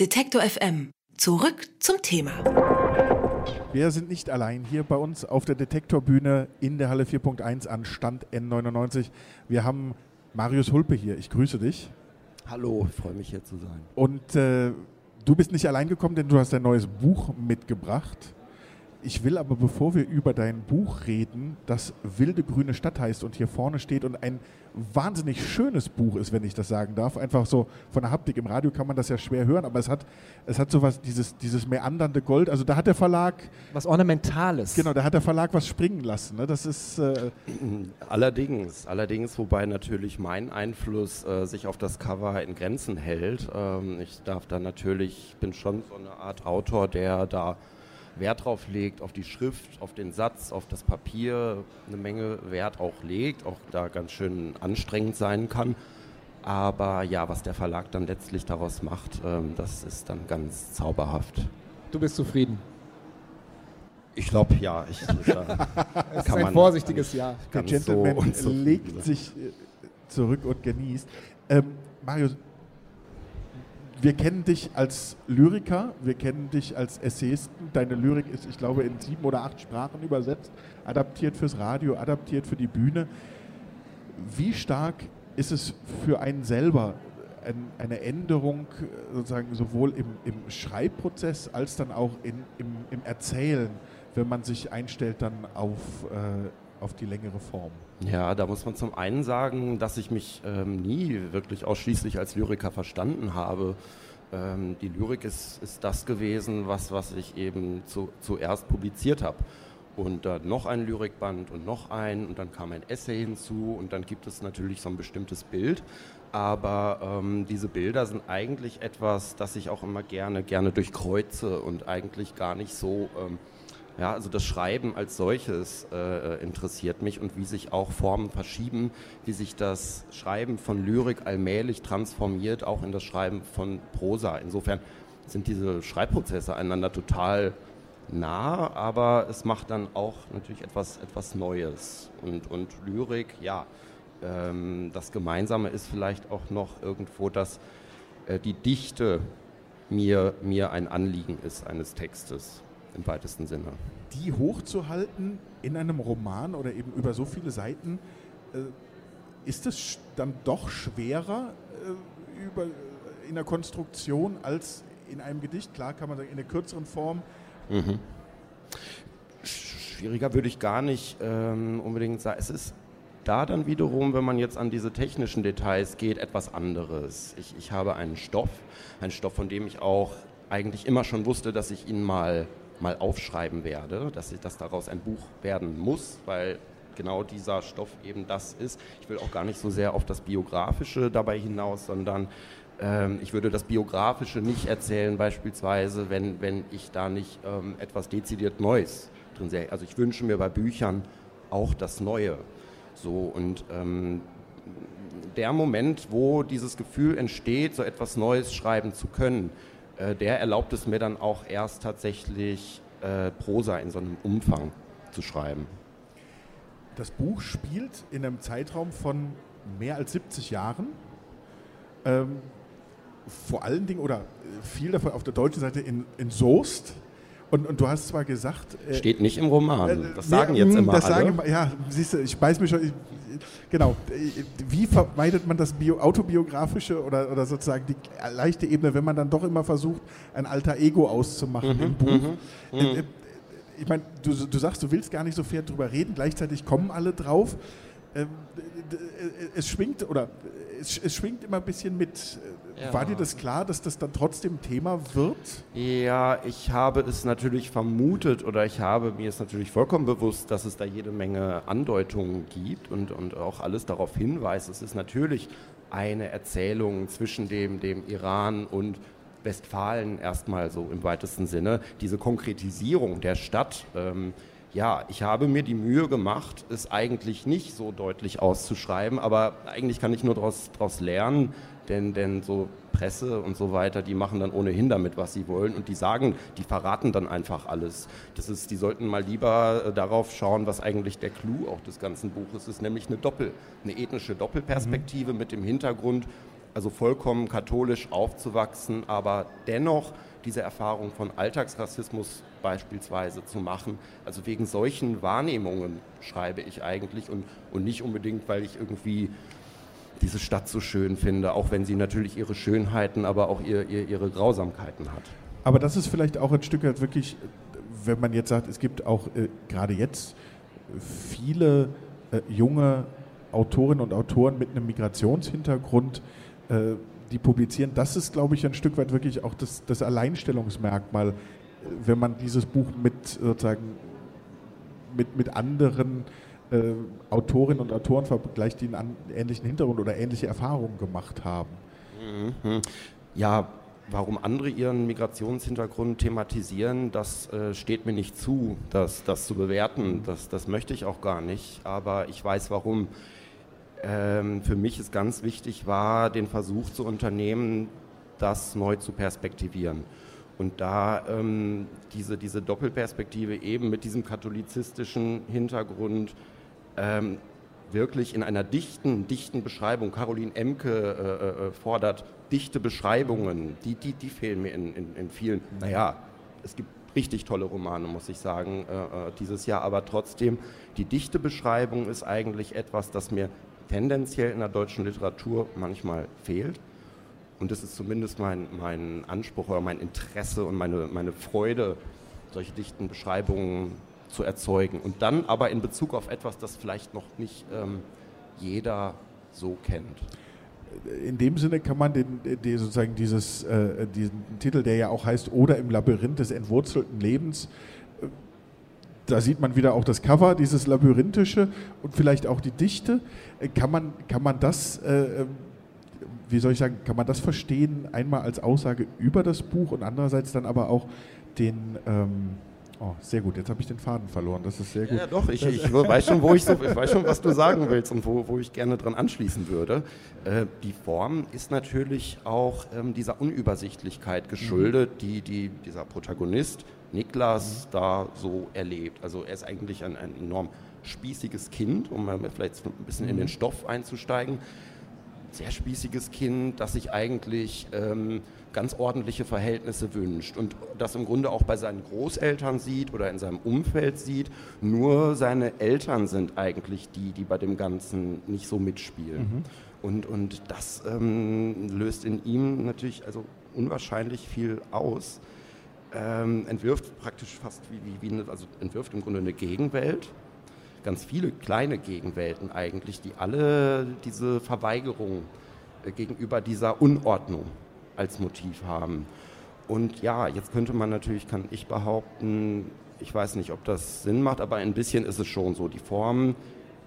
Detektor FM. Zurück zum Thema. Wir sind nicht allein hier bei uns auf der Detektorbühne in der Halle 4.1 an Stand N99. Wir haben Marius Hulpe hier. Ich grüße dich. Hallo, ich freue mich hier zu sein. Und äh, du bist nicht allein gekommen, denn du hast ein neues Buch mitgebracht. Ich will aber, bevor wir über dein Buch reden, das Wilde Grüne Stadt heißt und hier vorne steht und ein wahnsinnig schönes Buch ist, wenn ich das sagen darf. Einfach so von der Haptik. Im Radio kann man das ja schwer hören, aber es hat, es hat sowas, dieses, dieses meandernde Gold. Also da hat der Verlag. Was Ornamentales. Genau, da hat der Verlag was springen lassen. Ne? Das ist. Äh allerdings, allerdings, wobei natürlich mein Einfluss äh, sich auf das Cover in Grenzen hält. Ähm, ich darf da natürlich, bin schon so eine Art Autor, der da Wert drauf legt, auf die Schrift, auf den Satz, auf das Papier, eine Menge Wert auch legt, auch da ganz schön anstrengend sein kann. Aber ja, was der Verlag dann letztlich daraus macht, ähm, das ist dann ganz zauberhaft. Du bist zufrieden? Ich glaube, ja. Ich, da das ist ein vorsichtiges Ja. Der Gentleman so legt sich äh, zurück und genießt. Ähm, Marius, wir kennen dich als Lyriker, wir kennen dich als Essayisten. Deine Lyrik ist, ich glaube, in sieben oder acht Sprachen übersetzt, adaptiert fürs Radio, adaptiert für die Bühne. Wie stark ist es für einen selber ein, eine Änderung sozusagen sowohl im, im, Schreibprozess als dann auch in, im, im, Erzählen, wenn man sich einstellt dann auf, äh, auf die längere Form? Ja, da muss man zum einen sagen, dass ich mich ähm, nie wirklich ausschließlich als Lyriker verstanden habe. Ähm, die Lyrik ist, ist das gewesen, was, was ich eben zu, zuerst publiziert habe. Und dann noch ein Lyrikband und noch ein und dann kam ein Essay hinzu und dann gibt es natürlich so ein bestimmtes Bild. Aber ähm, diese Bilder sind eigentlich etwas, das ich auch immer gerne, gerne durchkreuze und eigentlich gar nicht so ähm, ja, also das Schreiben als solches äh, interessiert mich und wie sich auch Formen verschieben, wie sich das Schreiben von Lyrik allmählich transformiert, auch in das Schreiben von Prosa. Insofern sind diese Schreibprozesse einander total nah, aber es macht dann auch natürlich etwas, etwas Neues. Und, und Lyrik, ja, ähm, das Gemeinsame ist vielleicht auch noch irgendwo, dass äh, die Dichte mir, mir ein Anliegen ist eines Textes im weitesten Sinne. Die hochzuhalten in einem Roman oder eben über so viele Seiten, äh, ist es dann doch schwerer äh, über, in der Konstruktion als in einem Gedicht? Klar kann man sagen, in der kürzeren Form. Mhm. Schwieriger würde ich gar nicht ähm, unbedingt sagen. Es ist da dann wiederum, wenn man jetzt an diese technischen Details geht, etwas anderes. Ich, ich habe einen Stoff, einen Stoff, von dem ich auch eigentlich immer schon wusste, dass ich ihn mal mal aufschreiben werde, dass, ich, dass daraus ein Buch werden muss, weil genau dieser Stoff eben das ist. Ich will auch gar nicht so sehr auf das Biografische dabei hinaus, sondern ähm, ich würde das Biografische nicht erzählen, beispielsweise, wenn, wenn ich da nicht ähm, etwas dezidiert Neues drin sehe. Also ich wünsche mir bei Büchern auch das Neue. So und ähm, der Moment, wo dieses Gefühl entsteht, so etwas Neues schreiben zu können, äh, der erlaubt es mir dann auch erst tatsächlich äh, Prosa in so einem Umfang zu schreiben. Das Buch spielt in einem Zeitraum von mehr als 70 Jahren. Ähm, vor allen Dingen oder viel davon auf der deutschen Seite in, in Soest. Und, und, du hast zwar gesagt. Äh, Steht nicht im Roman. Äh, das sagen jetzt immer das alle. Sagen, ja, siehst du, ich beiß mich schon. Ich, genau. Wie vermeidet man das Bio, autobiografische oder, oder sozusagen die leichte Ebene, wenn man dann doch immer versucht, ein alter Ego auszumachen mhm, im Buch? Mhm, mhm. Äh, äh, ich meine, du, du sagst, du willst gar nicht so viel drüber reden, gleichzeitig kommen alle drauf. Ähm, es schwingt oder es, es schwingt immer ein bisschen mit. Ja. War dir das klar, dass das dann trotzdem Thema wird? Ja, ich habe es natürlich vermutet oder ich habe mir es natürlich vollkommen bewusst, dass es da jede Menge Andeutungen gibt und, und auch alles darauf hinweist. Es ist natürlich eine Erzählung zwischen dem, dem Iran und Westfalen erstmal so im weitesten Sinne. Diese Konkretisierung der Stadt. Ähm, ja, ich habe mir die Mühe gemacht, es eigentlich nicht so deutlich auszuschreiben, aber eigentlich kann ich nur daraus lernen, denn, denn so Presse und so weiter, die machen dann ohnehin damit, was sie wollen und die sagen, die verraten dann einfach alles. Das ist, die sollten mal lieber äh, darauf schauen, was eigentlich der Clou auch des ganzen Buches ist, nämlich eine Doppel, eine ethnische Doppelperspektive mhm. mit dem Hintergrund, also vollkommen katholisch aufzuwachsen, aber dennoch diese Erfahrung von Alltagsrassismus beispielsweise zu machen. Also wegen solchen Wahrnehmungen schreibe ich eigentlich und, und nicht unbedingt, weil ich irgendwie diese Stadt so schön finde, auch wenn sie natürlich ihre Schönheiten, aber auch ihr, ihr, ihre Grausamkeiten hat. Aber das ist vielleicht auch ein Stück weit wirklich, wenn man jetzt sagt, es gibt auch äh, gerade jetzt viele äh, junge Autorinnen und Autoren mit einem Migrationshintergrund, äh, die publizieren. Das ist, glaube ich, ein Stück weit wirklich auch das, das Alleinstellungsmerkmal, wenn man dieses Buch mit sozusagen mit, mit anderen äh, Autorinnen und Autoren vergleicht, die einen ähnlichen Hintergrund oder ähnliche Erfahrungen gemacht haben. Mhm. Ja, warum andere ihren Migrationshintergrund thematisieren, das äh, steht mir nicht zu, das, das zu bewerten. Das, das möchte ich auch gar nicht. Aber ich weiß warum. Ähm, für mich ist ganz wichtig war, den Versuch zu unternehmen, das neu zu perspektivieren. Und da ähm, diese, diese Doppelperspektive eben mit diesem katholizistischen Hintergrund ähm, wirklich in einer dichten, dichten Beschreibung, Caroline Emke äh, äh, fordert dichte Beschreibungen, die, die, die fehlen mir in, in, in vielen, naja, es gibt richtig tolle Romane, muss ich sagen, äh, äh, dieses Jahr, aber trotzdem, die dichte Beschreibung ist eigentlich etwas, das mir tendenziell in der deutschen Literatur manchmal fehlt. Und das ist zumindest mein, mein Anspruch oder mein Interesse und meine, meine Freude, solche dichten Beschreibungen zu erzeugen. Und dann aber in Bezug auf etwas, das vielleicht noch nicht ähm, jeder so kennt. In dem Sinne kann man den, den sozusagen dieses, äh, diesen Titel, der ja auch heißt Oder im Labyrinth des entwurzelten Lebens, da sieht man wieder auch das Cover, dieses Labyrinthische und vielleicht auch die Dichte. Äh, kann man, kann man das, äh, wie soll ich sagen, kann man das verstehen, einmal als Aussage über das Buch und andererseits dann aber auch den, ähm, Oh, sehr gut. Jetzt habe ich den Faden verloren. Das ist sehr gut. Ja, doch. Ich, ich weiß schon, wo ich, so, ich weiß schon, was du sagen willst und wo, wo ich gerne dran anschließen würde. Äh, die Form ist natürlich auch ähm, dieser Unübersichtlichkeit geschuldet, mhm. die, die dieser Protagonist Niklas mhm. da so erlebt. Also er ist eigentlich ein, ein enorm spießiges Kind, um vielleicht ein bisschen in den mhm. Stoff einzusteigen. Sehr spießiges Kind, das sich eigentlich ähm, ganz ordentliche Verhältnisse wünscht und das im Grunde auch bei seinen Großeltern sieht oder in seinem Umfeld sieht. Nur seine Eltern sind eigentlich die, die bei dem Ganzen nicht so mitspielen. Mhm. Und, und das ähm, löst in ihm natürlich also unwahrscheinlich viel aus. Ähm, entwirft praktisch fast wie, wie, wie eine, also entwirft im Grunde eine Gegenwelt, ganz viele kleine Gegenwelten eigentlich, die alle diese Verweigerung äh, gegenüber dieser Unordnung als Motiv haben. Und ja, jetzt könnte man natürlich, kann ich behaupten, ich weiß nicht, ob das Sinn macht, aber ein bisschen ist es schon so. Die Form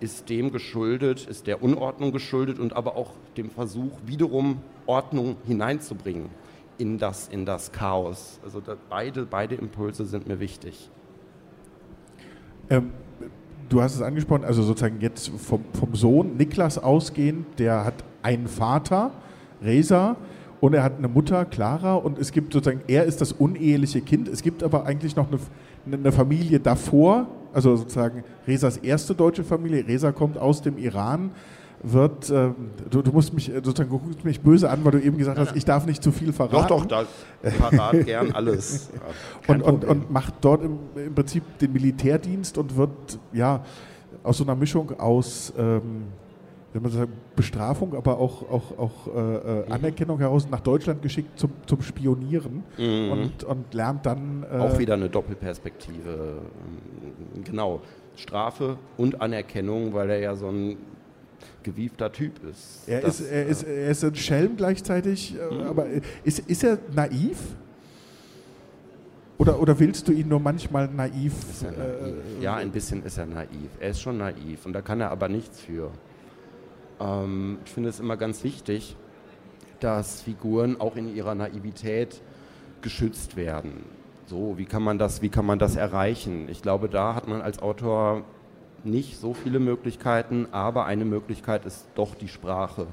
ist dem geschuldet, ist der Unordnung geschuldet und aber auch dem Versuch, wiederum Ordnung hineinzubringen in das, in das Chaos. Also beide, beide Impulse sind mir wichtig. Ähm, du hast es angesprochen, also sozusagen jetzt vom, vom Sohn Niklas ausgehend, der hat einen Vater, Reza, und er hat eine Mutter, Clara, und es gibt sozusagen, er ist das uneheliche Kind. Es gibt aber eigentlich noch eine, eine Familie davor, also sozusagen Resas erste deutsche Familie. Reza kommt aus dem Iran, wird, äh, du, du, musst mich sozusagen, du guckst mich böse an, weil du eben gesagt hast, ich darf nicht zu viel verraten. Doch, doch, da verrat gern alles. und, und, und, macht dort im, im, Prinzip den Militärdienst und wird, ja, aus so einer Mischung aus, ähm, wenn man sagen, Bestrafung, aber auch, auch, auch äh, äh, mhm. Anerkennung heraus nach Deutschland geschickt zum, zum Spionieren mhm. und, und lernt dann. Äh auch wieder eine Doppelperspektive. Genau. Strafe und Anerkennung, weil er ja so ein gewiefter Typ ist. Er, das, ist, er, ist, er ist ein Schelm gleichzeitig, äh, mhm. aber ist, ist er naiv? Oder, oder willst du ihn nur manchmal naiv? naiv? Äh, ja, ein bisschen ist er naiv. Er ist schon naiv und da kann er aber nichts für. Ähm, ich finde es immer ganz wichtig, dass Figuren auch in ihrer Naivität geschützt werden. So, wie kann man das, wie kann man das erreichen? Ich glaube, da hat man als Autor nicht so viele Möglichkeiten, aber eine Möglichkeit ist doch die Sprache.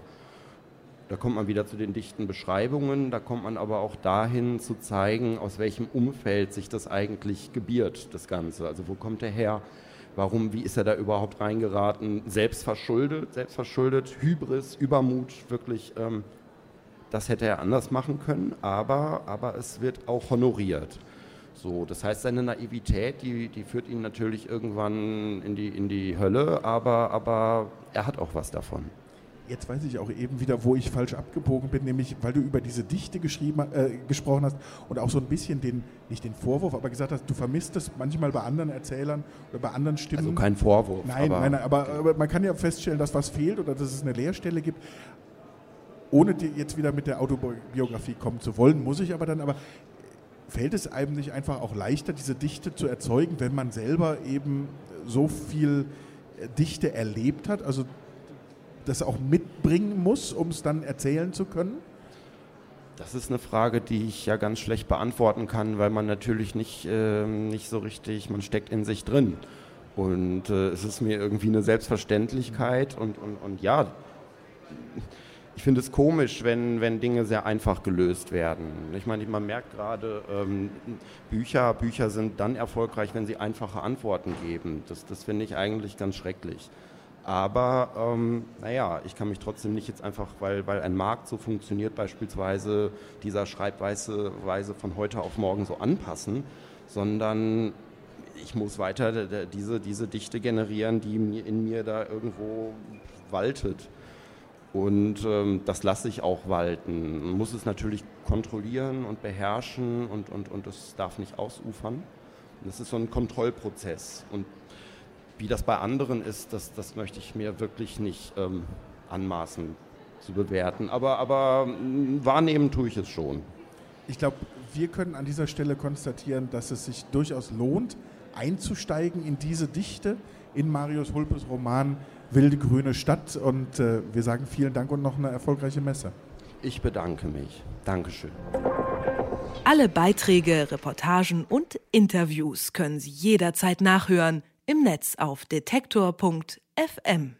Da kommt man wieder zu den dichten Beschreibungen, da kommt man aber auch dahin zu zeigen, aus welchem Umfeld sich das eigentlich gebiert, das Ganze. Also wo kommt er her? Warum, wie ist er da überhaupt reingeraten? Selbstverschuldet, selbstverschuldet, Hybris, Übermut, wirklich ähm, Das hätte er anders machen können, aber, aber es wird auch honoriert. So, das heißt, seine Naivität, die, die führt ihn natürlich irgendwann in die, in die Hölle, aber, aber er hat auch was davon. Jetzt weiß ich auch eben wieder, wo ich falsch abgebogen bin, nämlich weil du über diese Dichte geschrieben, äh, gesprochen hast und auch so ein bisschen den, nicht den Vorwurf, aber gesagt hast, du vermisst es manchmal bei anderen Erzählern oder bei anderen Stimmen. Also kein Vorwurf. Nein, aber, nein aber, aber, man kann ja feststellen, dass was fehlt oder dass es eine Leerstelle gibt. Ohne jetzt wieder mit der Autobiografie kommen zu wollen, muss ich aber dann, aber fällt es einem nicht einfach auch leichter, diese Dichte zu erzeugen, wenn man selber eben so viel äh, Dichte erlebt hat, also das auch mitbringen muss, um es dann erzählen zu können? Das ist eine Frage, die ich ja ganz schlecht beantworten kann, weil man natürlich nicht, äh, nicht so richtig, man steckt in sich drin. Und äh, es ist mir irgendwie eine Selbstverständlichkeit und, und, und ja, ich finde es komisch, wenn, wenn Dinge sehr einfach gelöst werden. Ich meine, man merkt gerade, ähm, Bücher, Bücher sind dann erfolgreich, wenn sie einfache Antworten geben. Das, das finde ich eigentlich ganz schrecklich. Aber ähm, naja, ich kann mich trotzdem nicht jetzt einfach, weil, weil ein Markt so funktioniert, beispielsweise dieser Schreibweise Weise von heute auf morgen so anpassen, sondern ich muss weiter diese, diese Dichte generieren, die in mir da irgendwo waltet. Und ähm, das lasse ich auch walten. Man muss es natürlich kontrollieren und beherrschen und, und, und es darf nicht ausufern. Das ist so ein Kontrollprozess. Und wie das bei anderen ist, das, das möchte ich mir wirklich nicht ähm, anmaßen zu bewerten. Aber, aber mm, wahrnehmen tue ich es schon. Ich glaube, wir können an dieser Stelle konstatieren, dass es sich durchaus lohnt, einzusteigen in diese Dichte in Marius Hulpes Roman wilde grüne Stadt. Und äh, wir sagen vielen Dank und noch eine erfolgreiche Messe. Ich bedanke mich. Dankeschön. Alle Beiträge, Reportagen und Interviews können Sie jederzeit nachhören im Netz auf detektor.fm.